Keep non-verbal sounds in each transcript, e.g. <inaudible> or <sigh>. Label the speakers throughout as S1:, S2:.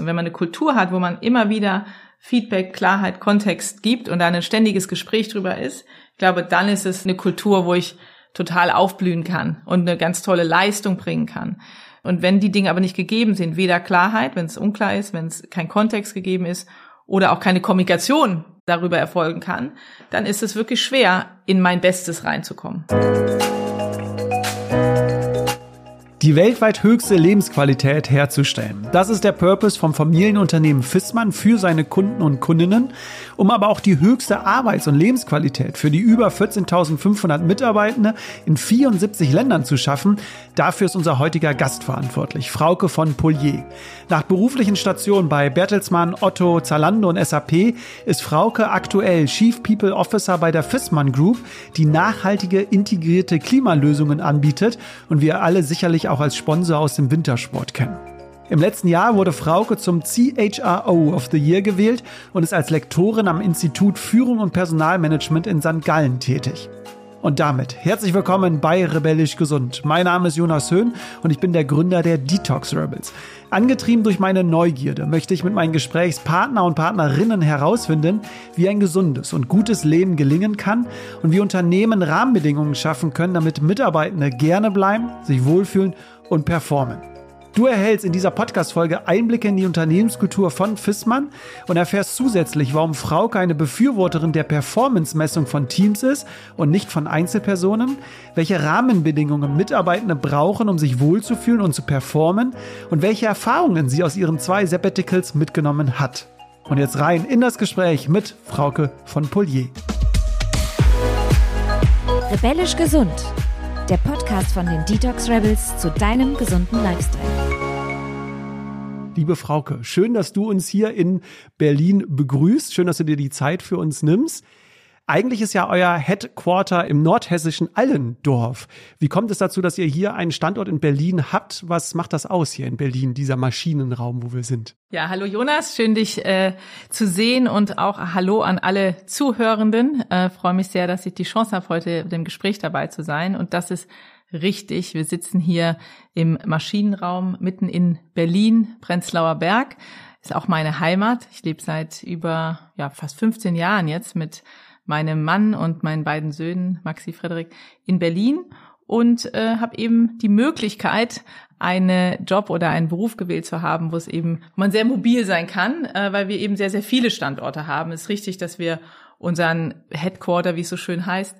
S1: Und wenn man eine Kultur hat, wo man immer wieder Feedback, Klarheit, Kontext gibt und da ein ständiges Gespräch drüber ist, ich glaube, dann ist es eine Kultur, wo ich total aufblühen kann und eine ganz tolle Leistung bringen kann. Und wenn die Dinge aber nicht gegeben sind, weder Klarheit, wenn es unklar ist, wenn es kein Kontext gegeben ist oder auch keine Kommunikation darüber erfolgen kann, dann ist es wirklich schwer, in mein Bestes reinzukommen.
S2: Die weltweit höchste Lebensqualität herzustellen. Das ist der Purpose vom Familienunternehmen Fissmann für seine Kunden und Kundinnen, um aber auch die höchste Arbeits- und Lebensqualität für die über 14.500 Mitarbeitende in 74 Ländern zu schaffen. Dafür ist unser heutiger Gast verantwortlich, Frauke von Polier. Nach beruflichen Stationen bei Bertelsmann, Otto, Zalando und SAP ist Frauke aktuell Chief People Officer bei der Fissmann Group, die nachhaltige integrierte Klimalösungen anbietet und wir alle sicherlich auch als Sponsor aus dem Wintersport kennen. Im letzten Jahr wurde Frauke zum CHRO of the Year gewählt und ist als Lektorin am Institut Führung und Personalmanagement in St. Gallen tätig. Und damit herzlich willkommen bei Rebellisch Gesund. Mein Name ist Jonas Höhn und ich bin der Gründer der Detox Rebels. Angetrieben durch meine Neugierde möchte ich mit meinen Gesprächspartner und Partnerinnen herausfinden, wie ein gesundes und gutes Leben gelingen kann und wie Unternehmen Rahmenbedingungen schaffen können, damit Mitarbeitende gerne bleiben, sich wohlfühlen und performen. Du erhältst in dieser Podcast-Folge Einblicke in die Unternehmenskultur von Fissmann und erfährst zusätzlich, warum Frauke eine Befürworterin der Performance-Messung von Teams ist und nicht von Einzelpersonen, welche Rahmenbedingungen Mitarbeitende brauchen, um sich wohlzufühlen und zu performen und welche Erfahrungen sie aus ihren zwei Sabbaticals mitgenommen hat. Und jetzt rein in das Gespräch mit Frauke von Polier.
S3: Rebellisch gesund der Podcast von den Detox Rebels zu deinem gesunden Lifestyle.
S2: Liebe Frauke, schön, dass du uns hier in Berlin begrüßt. Schön, dass du dir die Zeit für uns nimmst. Eigentlich ist ja euer Headquarter im nordhessischen Allendorf. Wie kommt es dazu, dass ihr hier einen Standort in Berlin habt? Was macht das aus hier in Berlin, dieser Maschinenraum, wo wir sind?
S1: Ja, hallo Jonas, schön dich äh, zu sehen und auch Hallo an alle Zuhörenden. Äh, Freue mich sehr, dass ich die Chance habe, heute dem Gespräch dabei zu sein. Und das ist richtig. Wir sitzen hier im Maschinenraum mitten in Berlin, Prenzlauer Berg. Ist auch meine Heimat. Ich lebe seit über ja fast 15 Jahren jetzt mit meinem Mann und meinen beiden Söhnen, Maxi Frederik, in Berlin und äh, habe eben die Möglichkeit, einen Job oder einen Beruf gewählt zu haben, wo es eben wo man sehr mobil sein kann, äh, weil wir eben sehr, sehr viele Standorte haben. Es ist richtig, dass wir unseren Headquarter, wie es so schön heißt,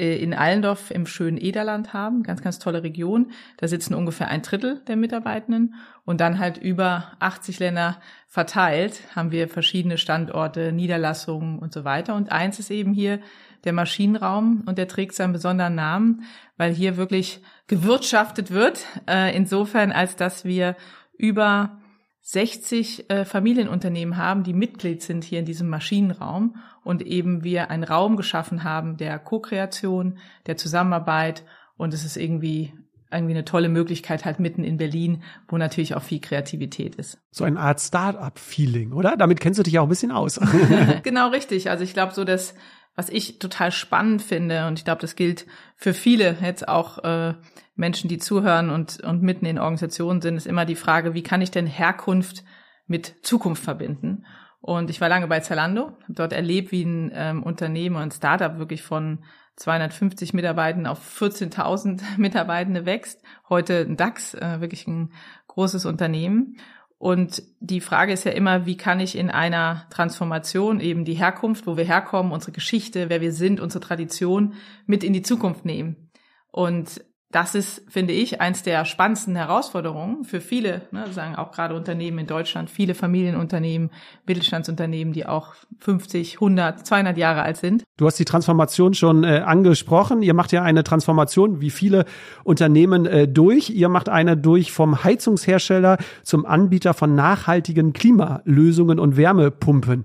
S1: in Allendorf im schönen Ederland haben, ganz, ganz tolle Region. Da sitzen ungefähr ein Drittel der Mitarbeitenden und dann halt über 80 Länder verteilt haben wir verschiedene Standorte, Niederlassungen und so weiter. Und eins ist eben hier der Maschinenraum und der trägt seinen besonderen Namen, weil hier wirklich gewirtschaftet wird, äh, insofern als dass wir über 60 äh, Familienunternehmen haben, die Mitglied sind hier in diesem Maschinenraum und eben wir einen Raum geschaffen haben der Co-Kreation, der Zusammenarbeit und es ist irgendwie irgendwie eine tolle Möglichkeit halt mitten in Berlin, wo natürlich auch viel Kreativität ist.
S2: So eine Art Start-up-Feeling, oder? Damit kennst du dich auch ein bisschen aus. <laughs>
S1: genau richtig. Also ich glaube so, dass was ich total spannend finde und ich glaube, das gilt für viele jetzt auch äh, Menschen, die zuhören und, und mitten in Organisationen sind, ist immer die Frage, wie kann ich denn Herkunft mit Zukunft verbinden? Und ich war lange bei Zalando, habe dort erlebt, wie ein ähm, Unternehmen und ein Startup wirklich von 250 Mitarbeitenden auf 14.000 <laughs> Mitarbeitende wächst. Heute ein DAX, äh, wirklich ein großes Unternehmen. Und die Frage ist ja immer, wie kann ich in einer Transformation eben die Herkunft, wo wir herkommen, unsere Geschichte, wer wir sind, unsere Tradition mit in die Zukunft nehmen. Und das ist, finde ich, eins der spannendsten Herausforderungen für viele, ne, sagen auch gerade Unternehmen in Deutschland, viele Familienunternehmen, Mittelstandsunternehmen, die auch 50, 100, 200 Jahre alt sind.
S2: Du hast die Transformation schon äh, angesprochen. Ihr macht ja eine Transformation, wie viele Unternehmen äh, durch. Ihr macht eine durch vom Heizungshersteller zum Anbieter von nachhaltigen Klimalösungen und Wärmepumpen.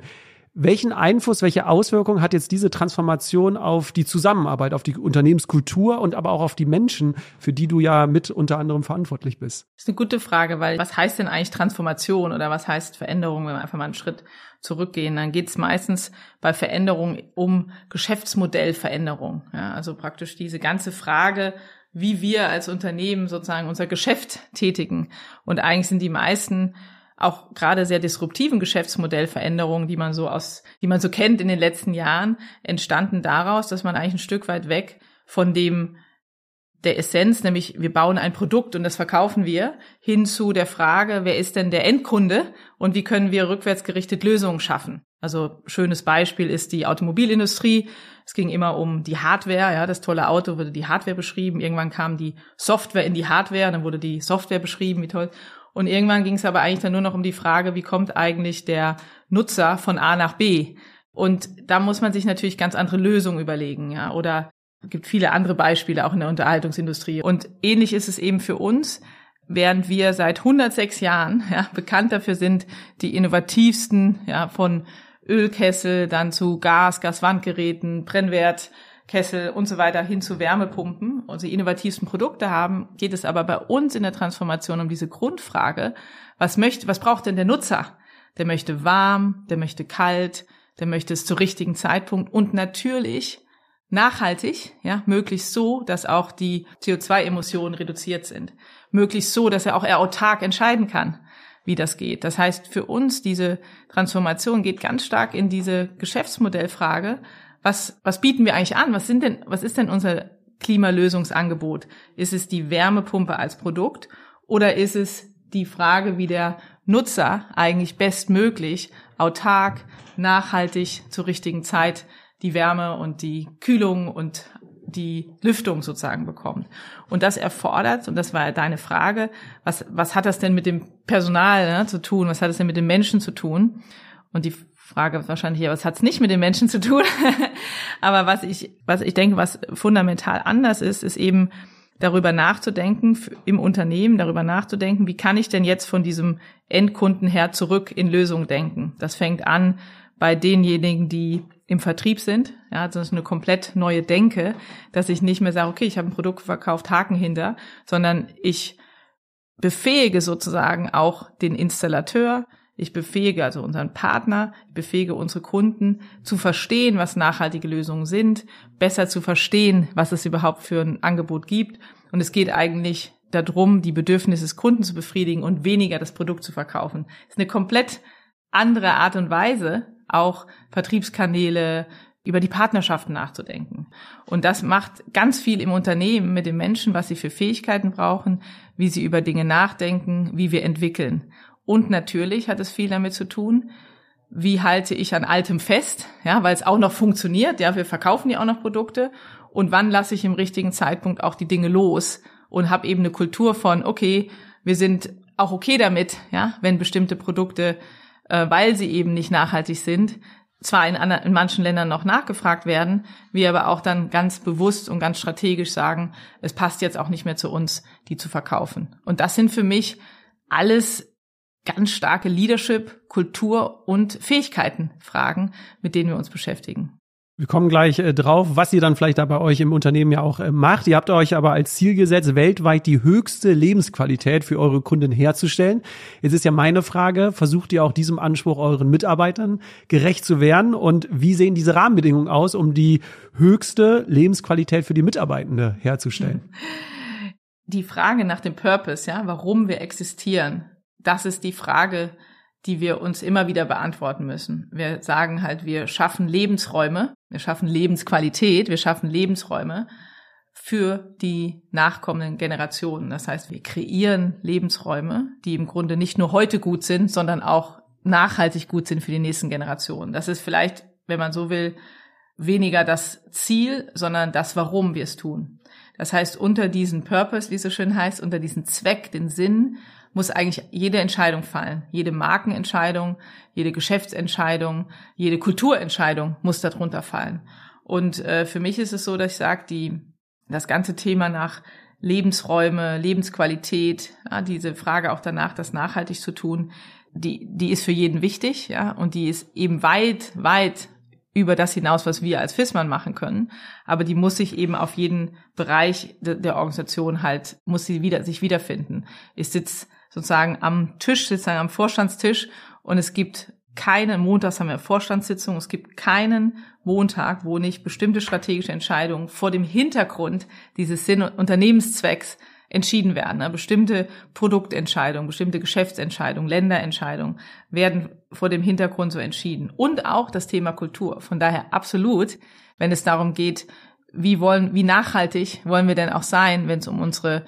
S2: Welchen Einfluss, welche Auswirkungen hat jetzt diese Transformation auf die Zusammenarbeit, auf die Unternehmenskultur und aber auch auf die Menschen, für die du ja mit unter anderem verantwortlich bist?
S1: Das ist eine gute Frage, weil was heißt denn eigentlich Transformation oder was heißt Veränderung, wenn wir einfach mal einen Schritt zurückgehen? Dann geht es meistens bei Veränderung um Geschäftsmodellveränderung. Ja, also praktisch diese ganze Frage, wie wir als Unternehmen sozusagen unser Geschäft tätigen. Und eigentlich sind die meisten auch gerade sehr disruptiven Geschäftsmodellveränderungen, die man so aus, die man so kennt in den letzten Jahren, entstanden daraus, dass man eigentlich ein Stück weit weg von dem der Essenz, nämlich wir bauen ein Produkt und das verkaufen wir, hin zu der Frage, wer ist denn der Endkunde und wie können wir rückwärtsgerichtet Lösungen schaffen. Also schönes Beispiel ist die Automobilindustrie. Es ging immer um die Hardware, ja, das tolle Auto wurde die Hardware beschrieben. Irgendwann kam die Software in die Hardware, dann wurde die Software beschrieben, wie toll. Und irgendwann ging es aber eigentlich dann nur noch um die Frage, wie kommt eigentlich der Nutzer von A nach B? Und da muss man sich natürlich ganz andere Lösungen überlegen, ja, oder gibt viele andere Beispiele auch in der Unterhaltungsindustrie. Und ähnlich ist es eben für uns während wir seit 106 Jahren ja, bekannt dafür sind, die innovativsten ja, von Ölkessel, dann zu Gas, Gaswandgeräten, Brennwertkessel und so weiter hin zu Wärmepumpen, unsere innovativsten Produkte haben, geht es aber bei uns in der Transformation um diese Grundfrage, was möchte, was braucht denn der Nutzer? Der möchte warm, der möchte kalt, der möchte es zu richtigen Zeitpunkt und natürlich nachhaltig, ja, möglichst so, dass auch die CO2-Emissionen reduziert sind. Möglichst so, dass er auch er autark entscheiden kann wie das geht. Das heißt, für uns diese Transformation geht ganz stark in diese Geschäftsmodellfrage. Was, was bieten wir eigentlich an? Was sind denn, was ist denn unser Klimalösungsangebot? Ist es die Wärmepumpe als Produkt oder ist es die Frage, wie der Nutzer eigentlich bestmöglich autark, nachhaltig zur richtigen Zeit die Wärme und die Kühlung und die Lüftung sozusagen bekommt. Und das erfordert, und das war ja deine Frage, was, was hat das denn mit dem Personal ne, zu tun? Was hat es denn mit den Menschen zu tun? Und die Frage wahrscheinlich was hat es nicht mit den Menschen zu tun? <laughs> Aber was ich, was ich denke, was fundamental anders ist, ist eben darüber nachzudenken, im Unternehmen darüber nachzudenken, wie kann ich denn jetzt von diesem Endkunden her zurück in Lösungen denken? Das fängt an bei denjenigen, die im Vertrieb sind. Ja, das ist eine komplett neue Denke, dass ich nicht mehr sage, okay, ich habe ein Produkt verkauft, Haken hinter, sondern ich befähige sozusagen auch den Installateur, ich befähige also unseren Partner, ich befähige unsere Kunden zu verstehen, was nachhaltige Lösungen sind, besser zu verstehen, was es überhaupt für ein Angebot gibt. Und es geht eigentlich darum, die Bedürfnisse des Kunden zu befriedigen und weniger das Produkt zu verkaufen. Das ist eine komplett andere Art und Weise, auch Vertriebskanäle, über die Partnerschaften nachzudenken. Und das macht ganz viel im Unternehmen mit den Menschen, was sie für Fähigkeiten brauchen, wie sie über Dinge nachdenken, wie wir entwickeln. Und natürlich hat es viel damit zu tun, wie halte ich an altem fest, ja, weil es auch noch funktioniert, ja, wir verkaufen ja auch noch Produkte und wann lasse ich im richtigen Zeitpunkt auch die Dinge los und habe eben eine Kultur von, okay, wir sind auch okay damit, ja, wenn bestimmte Produkte äh, weil sie eben nicht nachhaltig sind, zwar in, in manchen Ländern noch nachgefragt werden, wir aber auch dann ganz bewusst und ganz strategisch sagen, es passt jetzt auch nicht mehr zu uns, die zu verkaufen. Und das sind für mich alles ganz starke Leadership, Kultur und Fähigkeiten Fragen, mit denen wir uns beschäftigen.
S2: Wir kommen gleich äh, drauf, was ihr dann vielleicht da bei euch im Unternehmen ja auch äh, macht. Ihr habt euch aber als Ziel gesetzt, weltweit die höchste Lebensqualität für eure Kunden herzustellen. Jetzt ist ja meine Frage, versucht ihr auch diesem Anspruch euren Mitarbeitern gerecht zu werden? Und wie sehen diese Rahmenbedingungen aus, um die höchste Lebensqualität für die Mitarbeitende herzustellen?
S1: Die Frage nach dem Purpose, ja, warum wir existieren, das ist die Frage, die wir uns immer wieder beantworten müssen. Wir sagen halt, wir schaffen Lebensräume, wir schaffen Lebensqualität, wir schaffen Lebensräume für die nachkommenden Generationen. Das heißt, wir kreieren Lebensräume, die im Grunde nicht nur heute gut sind, sondern auch nachhaltig gut sind für die nächsten Generationen. Das ist vielleicht, wenn man so will, weniger das Ziel, sondern das, warum wir es tun. Das heißt, unter diesen Purpose, wie es so schön heißt, unter diesen Zweck, den Sinn, muss eigentlich jede Entscheidung fallen. Jede Markenentscheidung, jede Geschäftsentscheidung, jede Kulturentscheidung muss darunter fallen. Und äh, für mich ist es so, dass ich sage, die das ganze Thema nach Lebensräume, Lebensqualität, ja, diese Frage auch danach, das nachhaltig zu tun, die, die ist für jeden wichtig, ja, und die ist eben weit, weit über das hinaus, was wir als FISMAN machen können. Aber die muss sich eben auf jeden Bereich de, der Organisation halt, muss sie wieder, sich wiederfinden. Ich sitze sozusagen am Tisch, sozusagen am Vorstandstisch und es gibt keine, montags haben wir Vorstandssitzung, es gibt keinen Montag, wo nicht bestimmte strategische Entscheidungen vor dem Hintergrund dieses Sinn- und Unternehmenszwecks entschieden werden. Ne? Bestimmte Produktentscheidungen, bestimmte Geschäftsentscheidungen, Länderentscheidungen werden vor dem Hintergrund so entschieden. Und auch das Thema Kultur. Von daher absolut, wenn es darum geht, wie wollen, wie nachhaltig wollen wir denn auch sein, wenn es um unsere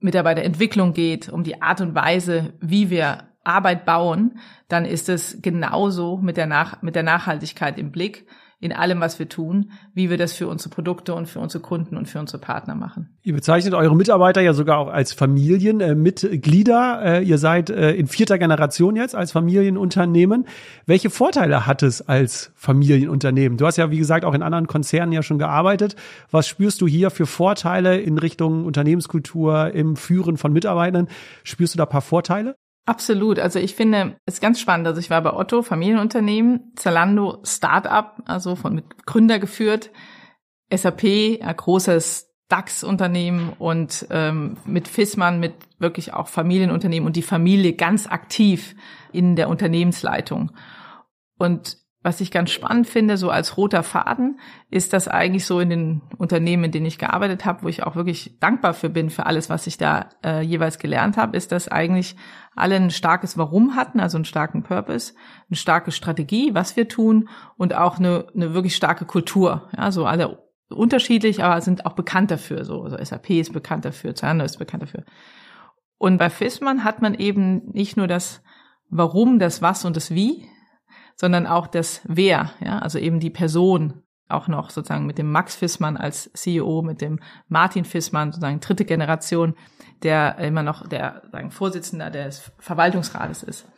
S1: Mitarbeiterentwicklung geht, um die Art und Weise, wie wir Arbeit bauen, dann ist es genauso mit der, Nach mit der Nachhaltigkeit im Blick in allem, was wir tun, wie wir das für unsere Produkte und für unsere Kunden und für unsere Partner machen.
S2: Ihr bezeichnet eure Mitarbeiter ja sogar auch als Familienmitglieder. Äh, äh, ihr seid äh, in vierter Generation jetzt als Familienunternehmen. Welche Vorteile hat es als Familienunternehmen? Du hast ja, wie gesagt, auch in anderen Konzernen ja schon gearbeitet. Was spürst du hier für Vorteile in Richtung Unternehmenskultur, im Führen von Mitarbeitern? Spürst du da paar Vorteile?
S1: Absolut. Also ich finde es ganz spannend. Also ich war bei Otto, Familienunternehmen, Zalando, Startup, also von mit Gründer geführt, SAP, ein großes DAX-Unternehmen und ähm, mit Fissmann, mit wirklich auch Familienunternehmen und die Familie ganz aktiv in der Unternehmensleitung. Und was ich ganz spannend finde, so als roter Faden, ist das eigentlich so in den Unternehmen, in denen ich gearbeitet habe, wo ich auch wirklich dankbar für bin, für alles, was ich da äh, jeweils gelernt habe, ist, dass eigentlich alle ein starkes Warum hatten, also einen starken Purpose, eine starke Strategie, was wir tun und auch eine, eine wirklich starke Kultur. Ja, so alle unterschiedlich, aber sind auch bekannt dafür. So, also SAP ist bekannt dafür, Zalando ist bekannt dafür. Und bei Fissmann hat man eben nicht nur das Warum, das Was und das Wie, sondern auch das Wer, ja, also eben die Person, auch noch sozusagen mit dem Max Fissmann als CEO, mit dem Martin Fissmann, sozusagen dritte Generation, der immer noch der sagen, Vorsitzender des Verwaltungsrates ist.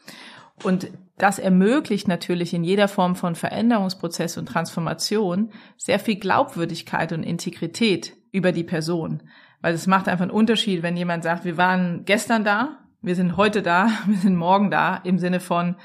S1: Und das ermöglicht natürlich in jeder Form von Veränderungsprozess und Transformation sehr viel Glaubwürdigkeit und Integrität über die Person. Weil es macht einfach einen Unterschied, wenn jemand sagt, wir waren gestern da, wir sind heute da, <laughs> wir sind morgen da, im Sinne von,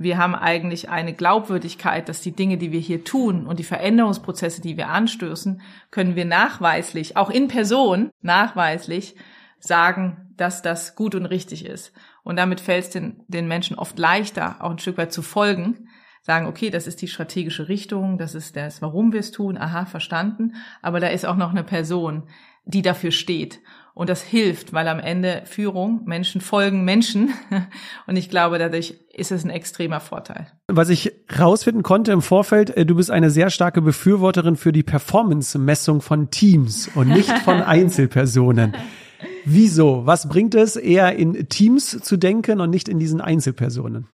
S1: wir haben eigentlich eine Glaubwürdigkeit, dass die Dinge, die wir hier tun und die Veränderungsprozesse, die wir anstößen, können wir nachweislich, auch in Person nachweislich sagen, dass das gut und richtig ist. Und damit fällt es den, den Menschen oft leichter, auch ein Stück weit zu folgen, sagen, okay, das ist die strategische Richtung, das ist das, warum wir es tun, aha, verstanden, aber da ist auch noch eine Person, die dafür steht. Und das hilft, weil am Ende Führung, Menschen folgen Menschen. <laughs> Und ich glaube, dadurch ist es ein extremer Vorteil.
S2: Was ich rausfinden konnte im Vorfeld, äh, du bist eine sehr starke Befürworterin für die Performance-Messung von Teams und nicht von <laughs> Einzelpersonen. Wieso? Was bringt es, eher in Teams zu denken und nicht in diesen Einzelpersonen?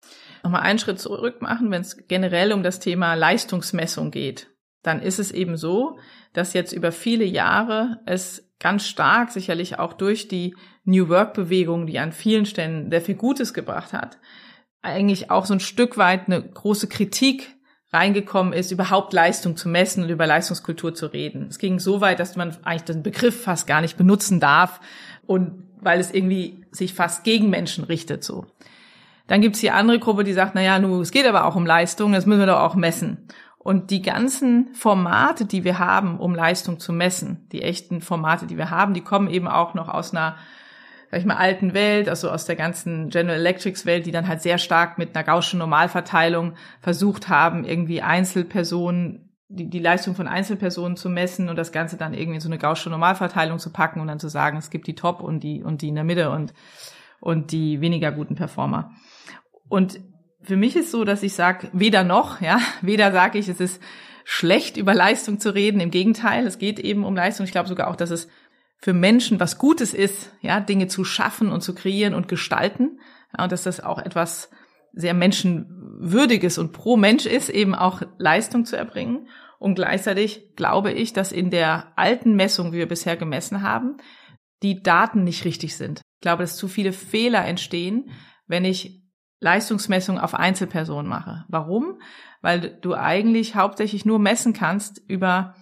S1: Nochmal einen Schritt zurück machen, wenn es generell um das Thema Leistungsmessung geht. Dann ist es eben so, dass jetzt über viele Jahre es ganz stark, sicherlich auch durch die New Work-Bewegung, die an vielen Stellen sehr viel Gutes gebracht hat, eigentlich auch so ein Stück weit eine große Kritik reingekommen ist, überhaupt Leistung zu messen und über Leistungskultur zu reden. Es ging so weit, dass man eigentlich den Begriff fast gar nicht benutzen darf und weil es irgendwie sich fast gegen Menschen richtet so. Dann gibt's die andere Gruppe, die sagt, na ja, nu, es geht aber auch um Leistung, das müssen wir doch auch messen. Und die ganzen Formate, die wir haben, um Leistung zu messen, die echten Formate, die wir haben, die kommen eben auch noch aus einer, sag ich mal, alten Welt, also aus der ganzen General Electrics Welt, die dann halt sehr stark mit einer Gaußschen Normalverteilung versucht haben, irgendwie Einzelpersonen die, die Leistung von Einzelpersonen zu messen und das Ganze dann irgendwie in so eine Gaußsche Normalverteilung zu packen und dann zu sagen, es gibt die Top und die und die in der Mitte und und die weniger guten Performer. Und für mich ist so, dass ich sage, weder noch, ja, <laughs> weder sage ich, es ist schlecht über Leistung zu reden. Im Gegenteil, es geht eben um Leistung. Ich glaube sogar auch, dass es für Menschen was Gutes ist, ja, Dinge zu schaffen und zu kreieren und gestalten. Ja, und dass das auch etwas sehr menschenwürdiges und pro Mensch ist, eben auch Leistung zu erbringen. Und gleichzeitig glaube ich, dass in der alten Messung, wie wir bisher gemessen haben, die Daten nicht richtig sind. Ich glaube, dass zu viele Fehler entstehen, wenn ich Leistungsmessung auf Einzelpersonen mache. Warum? Weil du eigentlich hauptsächlich nur messen kannst über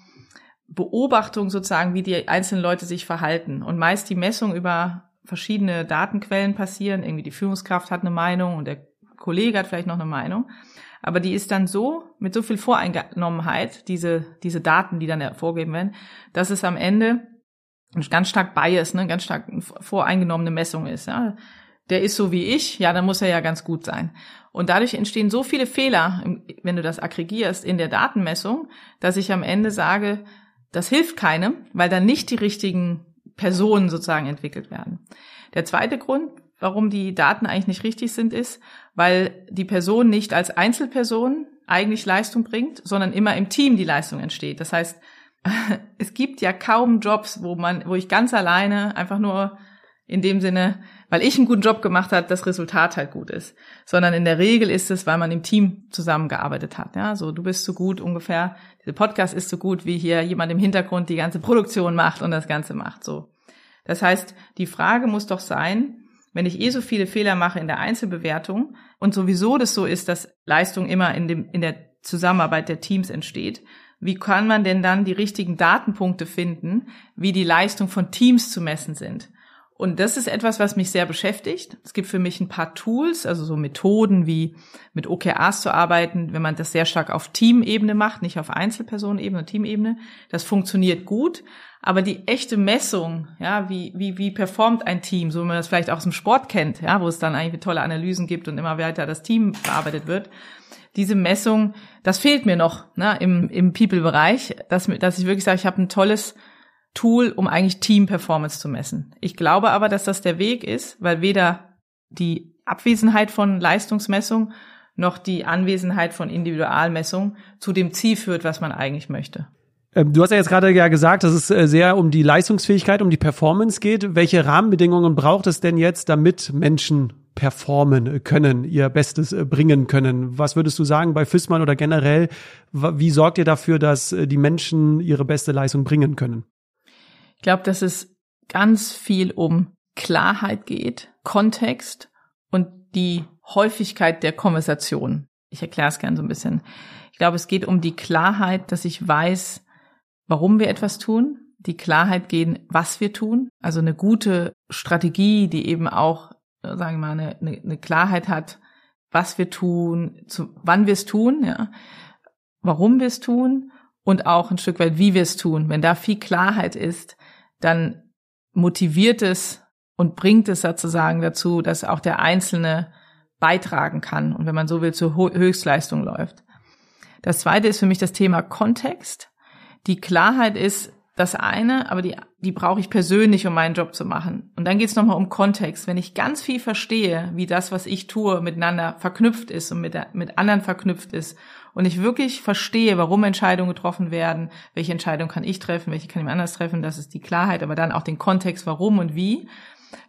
S1: Beobachtung sozusagen, wie die einzelnen Leute sich verhalten. Und meist die Messung über verschiedene Datenquellen passieren. Irgendwie die Führungskraft hat eine Meinung und der Kollege hat vielleicht noch eine Meinung. Aber die ist dann so, mit so viel Voreingenommenheit, diese, diese Daten, die dann hervorgeben werden, dass es am Ende ganz stark Bias, ne, ganz stark voreingenommene Messung ist. Ja der ist so wie ich, ja, dann muss er ja ganz gut sein. Und dadurch entstehen so viele Fehler, wenn du das aggregierst in der Datenmessung, dass ich am Ende sage, das hilft keinem, weil dann nicht die richtigen Personen sozusagen entwickelt werden. Der zweite Grund, warum die Daten eigentlich nicht richtig sind, ist, weil die Person nicht als Einzelperson eigentlich Leistung bringt, sondern immer im Team die Leistung entsteht. Das heißt, <laughs> es gibt ja kaum Jobs, wo man, wo ich ganz alleine einfach nur in dem Sinne, weil ich einen guten Job gemacht hat, das Resultat halt gut ist, sondern in der Regel ist es, weil man im Team zusammengearbeitet hat. Ja, so du bist so gut ungefähr, dieser Podcast ist so gut, wie hier jemand im Hintergrund die ganze Produktion macht und das Ganze macht. So, das heißt, die Frage muss doch sein, wenn ich eh so viele Fehler mache in der Einzelbewertung und sowieso das so ist, dass Leistung immer in dem in der Zusammenarbeit der Teams entsteht, wie kann man denn dann die richtigen Datenpunkte finden, wie die Leistung von Teams zu messen sind? Und das ist etwas, was mich sehr beschäftigt. Es gibt für mich ein paar Tools, also so Methoden wie mit OKRs zu arbeiten, wenn man das sehr stark auf Teamebene macht, nicht auf Einzelpersonenebene, Teamebene. Das funktioniert gut. Aber die echte Messung, ja, wie, wie, wie performt ein Team, so wie man das vielleicht auch aus dem Sport kennt, ja, wo es dann eigentlich tolle Analysen gibt und immer weiter das Team bearbeitet wird. Diese Messung, das fehlt mir noch ne, im, im People-Bereich, dass, dass ich wirklich sage, ich habe ein tolles Tool, um eigentlich Team-Performance zu messen. Ich glaube aber, dass das der Weg ist, weil weder die Abwesenheit von Leistungsmessung noch die Anwesenheit von Individualmessung zu dem Ziel führt, was man eigentlich möchte.
S2: Ähm, du hast ja jetzt gerade ja gesagt, dass es äh, sehr um die Leistungsfähigkeit, um die Performance geht. Welche Rahmenbedingungen braucht es denn jetzt, damit Menschen performen können, ihr Bestes äh, bringen können? Was würdest du sagen bei Fissmann oder generell? Wie sorgt ihr dafür, dass äh, die Menschen ihre beste Leistung bringen können?
S1: Ich glaube, dass es ganz viel um Klarheit geht, Kontext und die Häufigkeit der Konversation. Ich erkläre es gern so ein bisschen. Ich glaube, es geht um die Klarheit, dass ich weiß, warum wir etwas tun, die Klarheit gehen, was wir tun. Also eine gute Strategie, die eben auch, sagen wir mal, eine, eine Klarheit hat, was wir tun, zu, wann wir es tun, ja, warum wir es tun und auch ein Stück weit, wie wir es tun. Wenn da viel Klarheit ist, dann motiviert es und bringt es sozusagen dazu, dass auch der Einzelne beitragen kann und wenn man so will, zur Höchstleistung läuft. Das zweite ist für mich das Thema Kontext. Die Klarheit ist das eine, aber die, die brauche ich persönlich, um meinen Job zu machen. Und dann geht es nochmal um Kontext. Wenn ich ganz viel verstehe, wie das, was ich tue, miteinander verknüpft ist und mit, mit anderen verknüpft ist und ich wirklich verstehe, warum Entscheidungen getroffen werden, welche Entscheidung kann ich treffen, welche kann jemand anders treffen, das ist die Klarheit, aber dann auch den Kontext, warum und wie,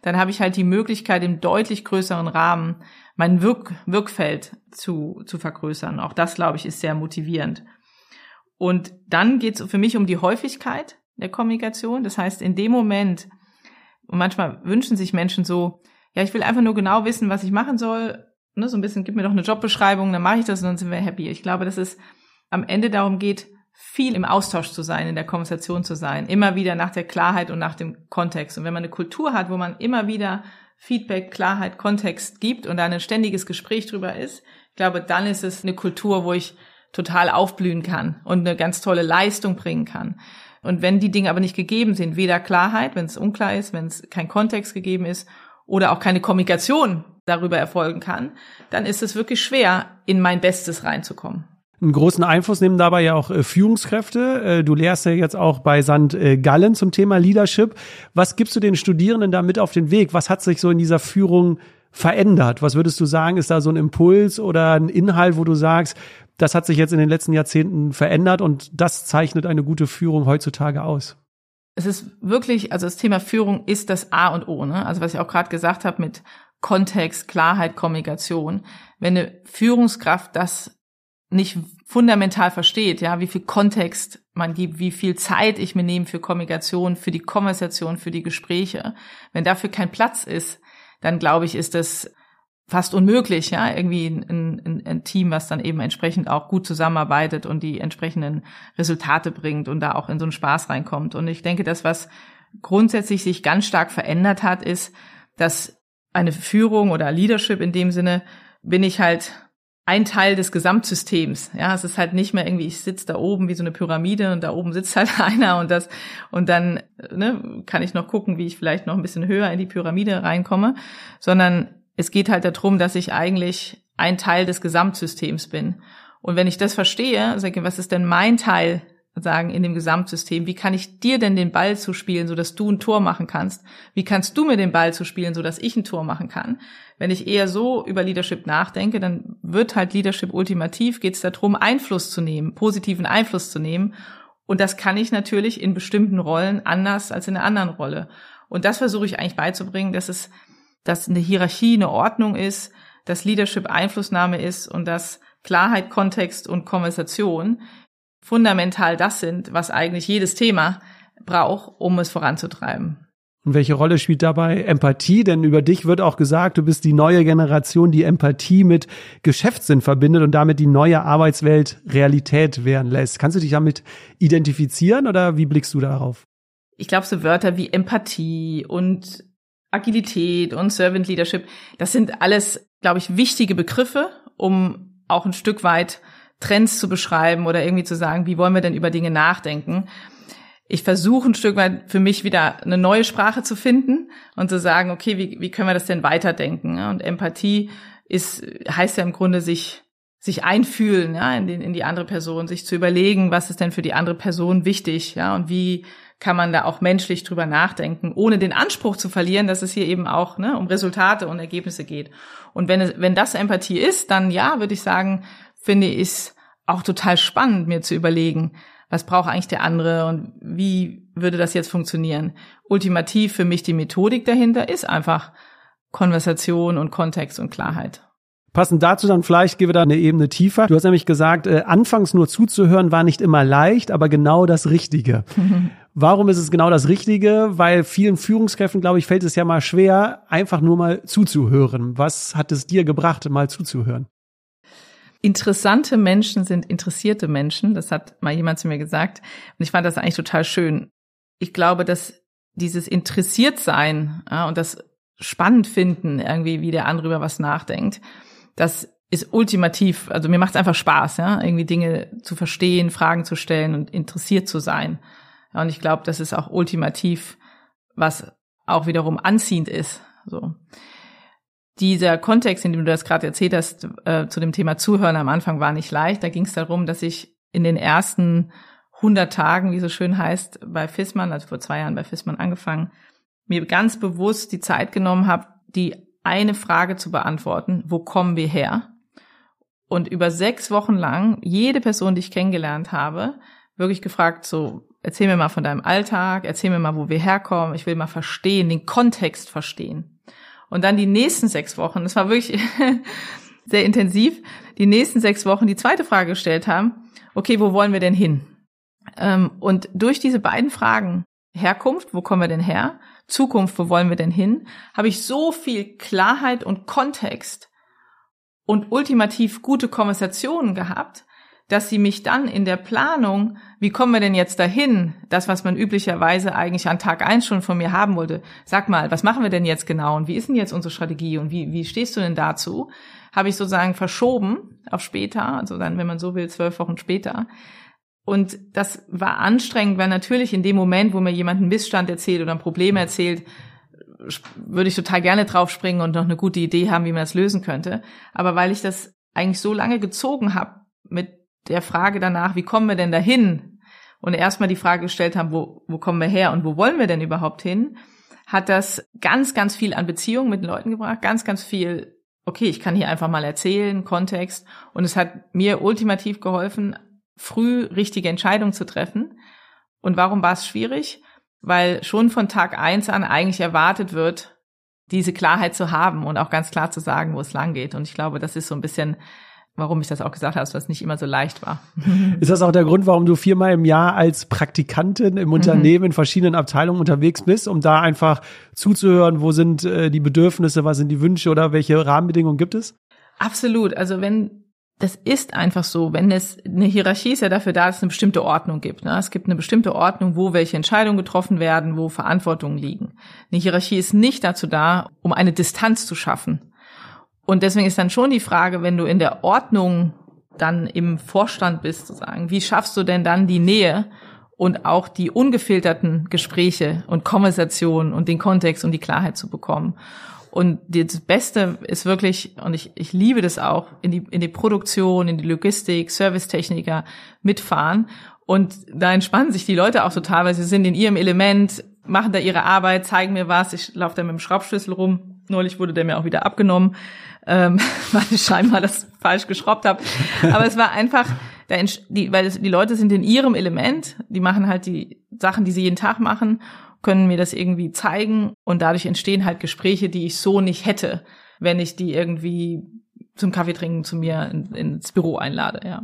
S1: dann habe ich halt die Möglichkeit, im deutlich größeren Rahmen mein Wirk Wirkfeld zu, zu vergrößern. Auch das, glaube ich, ist sehr motivierend. Und dann geht es für mich um die Häufigkeit der Kommunikation. Das heißt, in dem Moment, und manchmal wünschen sich Menschen so, ja, ich will einfach nur genau wissen, was ich machen soll, ne, so ein bisschen, gib mir doch eine Jobbeschreibung, dann mache ich das und dann sind wir happy. Ich glaube, dass es am Ende darum geht, viel im Austausch zu sein, in der Konversation zu sein, immer wieder nach der Klarheit und nach dem Kontext. Und wenn man eine Kultur hat, wo man immer wieder Feedback, Klarheit, Kontext gibt und da ein ständiges Gespräch drüber ist, ich glaube, dann ist es eine Kultur, wo ich total aufblühen kann und eine ganz tolle Leistung bringen kann. Und wenn die Dinge aber nicht gegeben sind, weder Klarheit, wenn es unklar ist, wenn es kein Kontext gegeben ist oder auch keine Kommunikation darüber erfolgen kann, dann ist es wirklich schwer, in mein Bestes reinzukommen.
S2: Einen großen Einfluss nehmen dabei ja auch äh, Führungskräfte. Äh, du lehrst ja jetzt auch bei St. Äh, Gallen zum Thema Leadership. Was gibst du den Studierenden da mit auf den Weg? Was hat sich so in dieser Führung verändert? Was würdest du sagen, ist da so ein Impuls oder ein Inhalt, wo du sagst, das hat sich jetzt in den letzten Jahrzehnten verändert und das zeichnet eine gute Führung heutzutage aus.
S1: Es ist wirklich, also das Thema Führung ist das A und O. Ne? Also was ich auch gerade gesagt habe mit Kontext, Klarheit, Kommunikation. Wenn eine Führungskraft das nicht fundamental versteht, ja, wie viel Kontext man gibt, wie viel Zeit ich mir nehme für Kommunikation, für die Konversation, für die Gespräche, wenn dafür kein Platz ist, dann glaube ich, ist das fast unmöglich, ja, irgendwie ein, ein, ein, Team, was dann eben entsprechend auch gut zusammenarbeitet und die entsprechenden Resultate bringt und da auch in so einen Spaß reinkommt. Und ich denke, das, was grundsätzlich sich ganz stark verändert hat, ist, dass eine Führung oder Leadership in dem Sinne bin ich halt ein Teil des Gesamtsystems. Ja, es ist halt nicht mehr irgendwie, ich sitze da oben wie so eine Pyramide und da oben sitzt halt <laughs> einer und das und dann ne, kann ich noch gucken, wie ich vielleicht noch ein bisschen höher in die Pyramide reinkomme, sondern es geht halt darum, dass ich eigentlich ein Teil des Gesamtsystems bin. Und wenn ich das verstehe, sage ich, was ist denn mein Teil sagen in dem Gesamtsystem, wie kann ich dir denn den Ball zuspielen, so dass du ein Tor machen kannst? Wie kannst du mir den Ball zuspielen, so dass ich ein Tor machen kann? Wenn ich eher so über Leadership nachdenke, dann wird halt Leadership ultimativ, geht es darum, Einfluss zu nehmen, positiven Einfluss zu nehmen. Und das kann ich natürlich in bestimmten Rollen anders als in einer anderen Rolle. Und das versuche ich eigentlich beizubringen, dass es, dass eine Hierarchie eine Ordnung ist, dass Leadership Einflussnahme ist und dass Klarheit, Kontext und Konversation fundamental das sind, was eigentlich jedes Thema braucht, um es voranzutreiben.
S2: Und welche Rolle spielt dabei Empathie? Denn über dich wird auch gesagt, du bist die neue Generation, die Empathie mit Geschäftssinn verbindet und damit die neue Arbeitswelt Realität werden lässt. Kannst du dich damit identifizieren oder wie blickst du darauf?
S1: Ich glaube, so Wörter wie Empathie und Agilität und Servant Leadership, das sind alles, glaube ich, wichtige Begriffe, um auch ein Stück weit Trends zu beschreiben oder irgendwie zu sagen, wie wollen wir denn über Dinge nachdenken. Ich versuche ein Stück weit für mich wieder eine neue Sprache zu finden und zu sagen, okay, wie, wie können wir das denn weiterdenken? Und Empathie ist, heißt ja im Grunde sich sich einfühlen, ja, in, den, in die andere Person, sich zu überlegen, was ist denn für die andere Person wichtig, ja, und wie kann man da auch menschlich drüber nachdenken, ohne den Anspruch zu verlieren, dass es hier eben auch ne, um Resultate und Ergebnisse geht. Und wenn, wenn das Empathie ist, dann ja, würde ich sagen, finde ich es auch total spannend, mir zu überlegen, was braucht eigentlich der andere und wie würde das jetzt funktionieren. Ultimativ für mich die Methodik dahinter ist einfach Konversation und Kontext und Klarheit.
S2: Passend dazu dann vielleicht gehen wir da eine Ebene tiefer. Du hast nämlich gesagt, äh, anfangs nur zuzuhören war nicht immer leicht, aber genau das Richtige. <laughs> Warum ist es genau das Richtige? Weil vielen Führungskräften, glaube ich, fällt es ja mal schwer, einfach nur mal zuzuhören. Was hat es dir gebracht, mal zuzuhören?
S1: Interessante Menschen sind interessierte Menschen. Das hat mal jemand zu mir gesagt. Und ich fand das eigentlich total schön. Ich glaube, dass dieses Interessiertsein ja, und das spannend finden, irgendwie, wie der andere über was nachdenkt, das ist ultimativ, also mir macht es einfach Spaß, ja, irgendwie Dinge zu verstehen, Fragen zu stellen und interessiert zu sein. Ja, und ich glaube, das ist auch ultimativ, was auch wiederum anziehend ist. So. Dieser Kontext, in dem du das gerade erzählt hast, äh, zu dem Thema Zuhören am Anfang war nicht leicht. Da ging es darum, dass ich in den ersten 100 Tagen, wie so schön heißt, bei Fissmann, also vor zwei Jahren bei Fissmann angefangen, mir ganz bewusst die Zeit genommen habe, die eine Frage zu beantworten, wo kommen wir her? Und über sechs Wochen lang jede Person, die ich kennengelernt habe, wirklich gefragt, so, erzähl mir mal von deinem Alltag, erzähl mir mal, wo wir herkommen, ich will mal verstehen, den Kontext verstehen. Und dann die nächsten sechs Wochen, das war wirklich <laughs> sehr intensiv, die nächsten sechs Wochen die zweite Frage gestellt haben, okay, wo wollen wir denn hin? Ähm, und durch diese beiden Fragen, Herkunft, wo kommen wir denn her? Zukunft, wo wollen wir denn hin, habe ich so viel Klarheit und Kontext und ultimativ gute Konversationen gehabt, dass sie mich dann in der Planung, wie kommen wir denn jetzt dahin, das, was man üblicherweise eigentlich an Tag eins schon von mir haben wollte, sag mal, was machen wir denn jetzt genau und wie ist denn jetzt unsere Strategie und wie, wie stehst du denn dazu, habe ich sozusagen verschoben auf später, also dann, wenn man so will, zwölf Wochen später, und das war anstrengend, weil natürlich in dem Moment, wo mir jemand einen Missstand erzählt oder ein Problem erzählt, würde ich total gerne draufspringen und noch eine gute Idee haben, wie man das lösen könnte. Aber weil ich das eigentlich so lange gezogen habe mit der Frage danach, wie kommen wir denn dahin? Und erstmal die Frage gestellt haben, wo, wo kommen wir her und wo wollen wir denn überhaupt hin? Hat das ganz, ganz viel an Beziehungen mit den Leuten gebracht, ganz, ganz viel, okay, ich kann hier einfach mal erzählen, Kontext. Und es hat mir ultimativ geholfen, früh richtige Entscheidungen zu treffen. Und warum war es schwierig? Weil schon von Tag eins an eigentlich erwartet wird, diese Klarheit zu haben und auch ganz klar zu sagen, wo es lang geht. Und ich glaube, das ist so ein bisschen, warum ich das auch gesagt habe, was nicht immer so leicht war. <laughs>
S2: Ist das auch der Grund, warum du viermal im Jahr als Praktikantin im Unternehmen in verschiedenen Abteilungen unterwegs bist, um da einfach zuzuhören, wo sind äh, die Bedürfnisse, was sind die Wünsche oder welche Rahmenbedingungen gibt es?
S1: Absolut. Also wenn das ist einfach so, wenn es eine Hierarchie ist ja dafür da, dass es eine bestimmte Ordnung gibt. Ne? Es gibt eine bestimmte Ordnung, wo welche Entscheidungen getroffen werden, wo Verantwortungen liegen. Eine Hierarchie ist nicht dazu da, um eine Distanz zu schaffen. Und deswegen ist dann schon die Frage, wenn du in der Ordnung dann im Vorstand bist, sozusagen, wie schaffst du denn dann die Nähe und auch die ungefilterten Gespräche und Konversationen und den Kontext und die Klarheit zu bekommen? Und das Beste ist wirklich, und ich, ich liebe das auch, in die, in die Produktion, in die Logistik, Servicetechniker mitfahren Und da entspannen sich die Leute auch total, weil sie sind in ihrem Element, machen da ihre Arbeit, zeigen mir was. Ich laufe da mit dem Schraubschlüssel rum. Neulich wurde der mir auch wieder abgenommen, ähm, <laughs> weil ich scheinbar das falsch geschraubt habe. Aber es war einfach, da die, weil es, die Leute sind in ihrem Element, die machen halt die Sachen, die sie jeden Tag machen, können mir das irgendwie zeigen und dadurch entstehen halt Gespräche, die ich so nicht hätte, wenn ich die irgendwie zum Kaffee trinken zu mir in, ins Büro einlade, ja.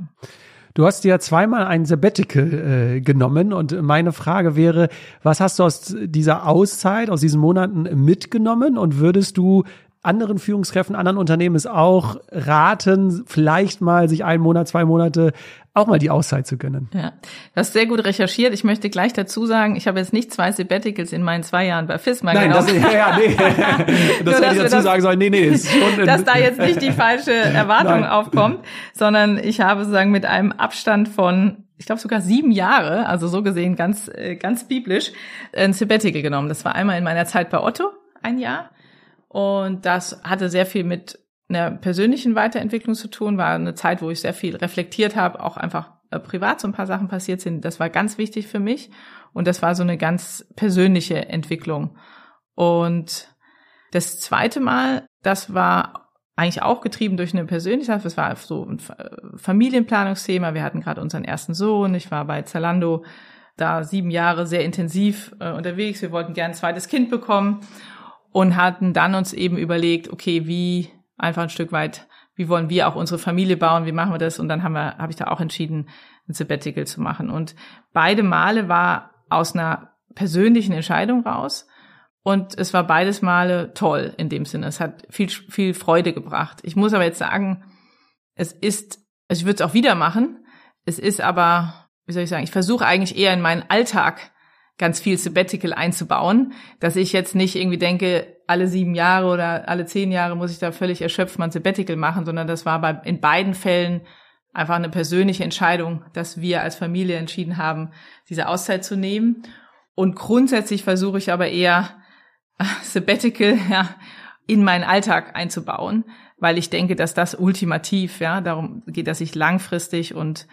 S2: Du hast dir ja zweimal ein Sabbatical äh, genommen und meine Frage wäre, was hast du aus dieser Auszeit, aus diesen Monaten mitgenommen und würdest du anderen Führungskräften, anderen Unternehmen es auch raten, vielleicht mal sich einen Monat, zwei Monate auch mal die Auszeit zu gönnen.
S1: Ja, das ist sehr gut recherchiert. Ich möchte gleich dazu sagen, ich habe jetzt nicht zwei Sabbaticals in meinen zwei Jahren bei FISMA
S2: Nein,
S1: genommen.
S2: das, ja, ja, nee. <laughs> <laughs> das hätte ich dazu das, sagen sollen. Nee, nee, ist
S1: schon <laughs> dass da jetzt nicht die falsche Erwartung Nein. aufkommt, sondern ich habe sozusagen mit einem Abstand von ich glaube sogar sieben Jahre, also so gesehen ganz äh, ganz biblisch, ein Sabbatical genommen. Das war einmal in meiner Zeit bei Otto ein Jahr und das hatte sehr viel mit einer persönlichen Weiterentwicklung zu tun, war eine Zeit, wo ich sehr viel reflektiert habe, auch einfach äh, privat so ein paar Sachen passiert sind. Das war ganz wichtig für mich und das war so eine ganz persönliche Entwicklung. Und das zweite Mal, das war eigentlich auch getrieben durch eine Persönlichkeit. Das war so ein Familienplanungsthema. Wir hatten gerade unseren ersten Sohn. Ich war bei Zalando da sieben Jahre sehr intensiv äh, unterwegs. Wir wollten gern ein zweites Kind bekommen und hatten dann uns eben überlegt, okay, wie einfach ein Stück weit, wie wollen wir auch unsere Familie bauen, wie machen wir das? Und dann haben wir, habe ich da auch entschieden, ein Sabbatical zu machen. Und beide Male war aus einer persönlichen Entscheidung raus. Und es war beides Male toll in dem Sinne. Es hat viel, viel Freude gebracht. Ich muss aber jetzt sagen, es ist, also ich würde es auch wieder machen. Es ist aber, wie soll ich sagen, ich versuche eigentlich eher in meinen Alltag ganz viel Sabbatical einzubauen, dass ich jetzt nicht irgendwie denke, alle sieben Jahre oder alle zehn Jahre muss ich da völlig erschöpft mal ein Sabbatical machen, sondern das war bei, in beiden Fällen einfach eine persönliche Entscheidung, dass wir als Familie entschieden haben, diese Auszeit zu nehmen. Und grundsätzlich versuche ich aber eher Sabbatical <laughs> ja, in meinen Alltag einzubauen, weil ich denke, dass das ultimativ, ja, darum geht, dass ich langfristig und,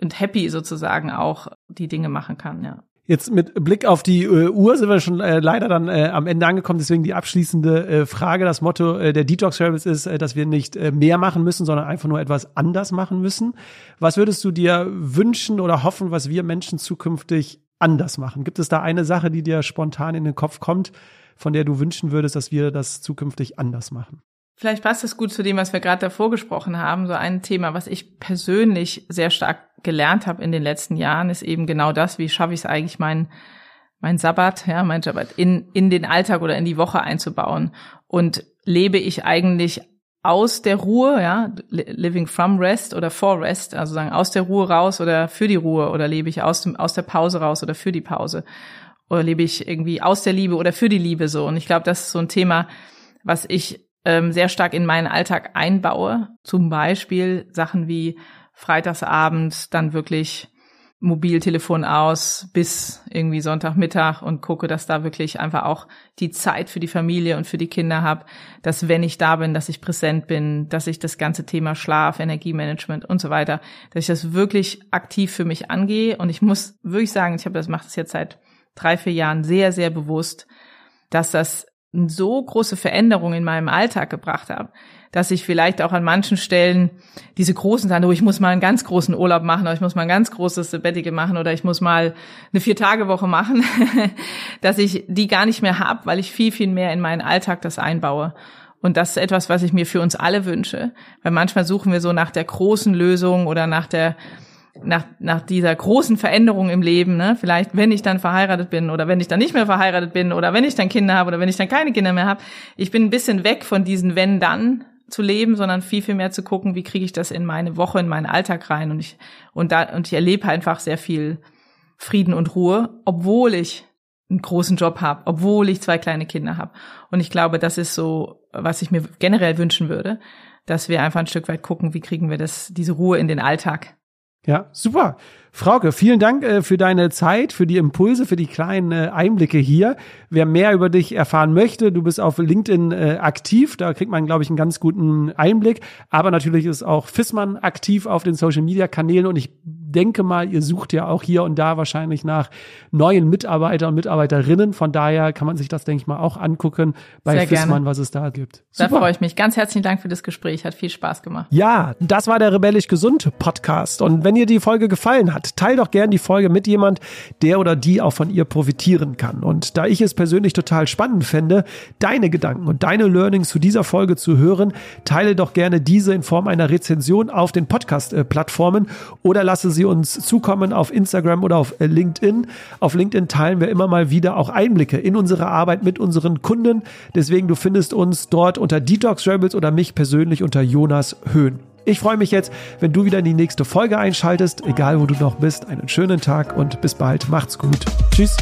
S1: und happy sozusagen auch die Dinge machen kann, ja.
S2: Jetzt mit Blick auf die äh, Uhr sind wir schon äh, leider dann äh, am Ende angekommen. Deswegen die abschließende äh, Frage. Das Motto äh, der Detox Service ist, äh, dass wir nicht äh, mehr machen müssen, sondern einfach nur etwas anders machen müssen. Was würdest du dir wünschen oder hoffen, was wir Menschen zukünftig anders machen? Gibt es da eine Sache, die dir spontan in den Kopf kommt, von der du wünschen würdest, dass wir das zukünftig anders machen?
S1: Vielleicht passt es gut zu dem, was wir gerade davor gesprochen haben. So ein Thema, was ich persönlich sehr stark gelernt habe in den letzten Jahren, ist eben genau das, wie schaffe ich es eigentlich, mein, mein Sabbat, ja, mein Sabbat in, in den Alltag oder in die Woche einzubauen. Und lebe ich eigentlich aus der Ruhe, ja, living from rest oder for rest, also sagen aus der Ruhe raus oder für die Ruhe oder lebe ich aus dem, aus der Pause raus oder für die Pause oder lebe ich irgendwie aus der Liebe oder für die Liebe so. Und ich glaube, das ist so ein Thema, was ich ähm, sehr stark in meinen Alltag einbaue. Zum Beispiel Sachen wie freitagsabends dann wirklich Mobiltelefon aus bis irgendwie Sonntagmittag und gucke, dass da wirklich einfach auch die Zeit für die Familie und für die Kinder habe, dass wenn ich da bin, dass ich präsent bin, dass ich das ganze Thema Schlaf, Energiemanagement und so weiter, dass ich das wirklich aktiv für mich angehe und ich muss wirklich sagen, ich habe das mache das jetzt seit drei vier Jahren sehr sehr bewusst, dass das so große Veränderungen in meinem Alltag gebracht habe, dass ich vielleicht auch an manchen Stellen diese großen Sachen, oh, ich muss mal einen ganz großen Urlaub machen oder ich muss mal ein ganz großes Sabbatical machen oder ich muss mal eine Vier-Tage-Woche machen, <laughs> dass ich die gar nicht mehr habe, weil ich viel, viel mehr in meinen Alltag das einbaue. Und das ist etwas, was ich mir für uns alle wünsche. Weil manchmal suchen wir so nach der großen Lösung oder nach der nach, nach dieser großen Veränderung im Leben, ne, vielleicht wenn ich dann verheiratet bin oder wenn ich dann nicht mehr verheiratet bin oder wenn ich dann Kinder habe oder wenn ich dann keine Kinder mehr habe, ich bin ein bisschen weg von diesen wenn dann zu leben, sondern viel viel mehr zu gucken, wie kriege ich das in meine Woche, in meinen Alltag rein? Und ich und da und ich erlebe einfach sehr viel Frieden und Ruhe, obwohl ich einen großen Job habe, obwohl ich zwei kleine Kinder habe. Und ich glaube, das ist so, was ich mir generell wünschen würde, dass wir einfach ein Stück weit gucken, wie kriegen wir das diese Ruhe in den Alltag
S2: ja, super. Frauke, vielen Dank äh, für deine Zeit, für die Impulse, für die kleinen äh, Einblicke hier. Wer mehr über dich erfahren möchte, du bist auf LinkedIn äh, aktiv, da kriegt man, glaube ich, einen ganz guten Einblick. Aber natürlich ist auch Fissmann aktiv auf den Social-Media-Kanälen und ich denke mal, ihr sucht ja auch hier und da wahrscheinlich nach neuen Mitarbeitern und Mitarbeiterinnen. Von daher kann man sich das, denke ich mal, auch angucken bei Sehr Fissmann, gerne. was es da gibt.
S1: Super. Da freue ich mich. Ganz herzlichen Dank für das Gespräch. Hat viel Spaß gemacht.
S2: Ja, das war der Rebellisch Gesund Podcast. Und wenn dir die Folge gefallen hat, teil doch gern die Folge mit jemand, der oder die auch von ihr profitieren kann. Und da ich es persönlich total spannend fände, deine Gedanken und deine Learnings zu dieser Folge zu hören, teile doch gerne diese in Form einer Rezension auf den Podcast-Plattformen oder lasse sie uns zukommen auf Instagram oder auf LinkedIn. Auf LinkedIn teilen wir immer mal wieder auch Einblicke in unsere Arbeit mit unseren Kunden. Deswegen, du findest uns dort unter Detox Rebels oder mich persönlich unter Jonas Höhn. Ich freue mich jetzt, wenn du wieder in die nächste Folge einschaltest, egal wo du noch bist. Einen schönen Tag und bis bald. Macht's gut. Tschüss.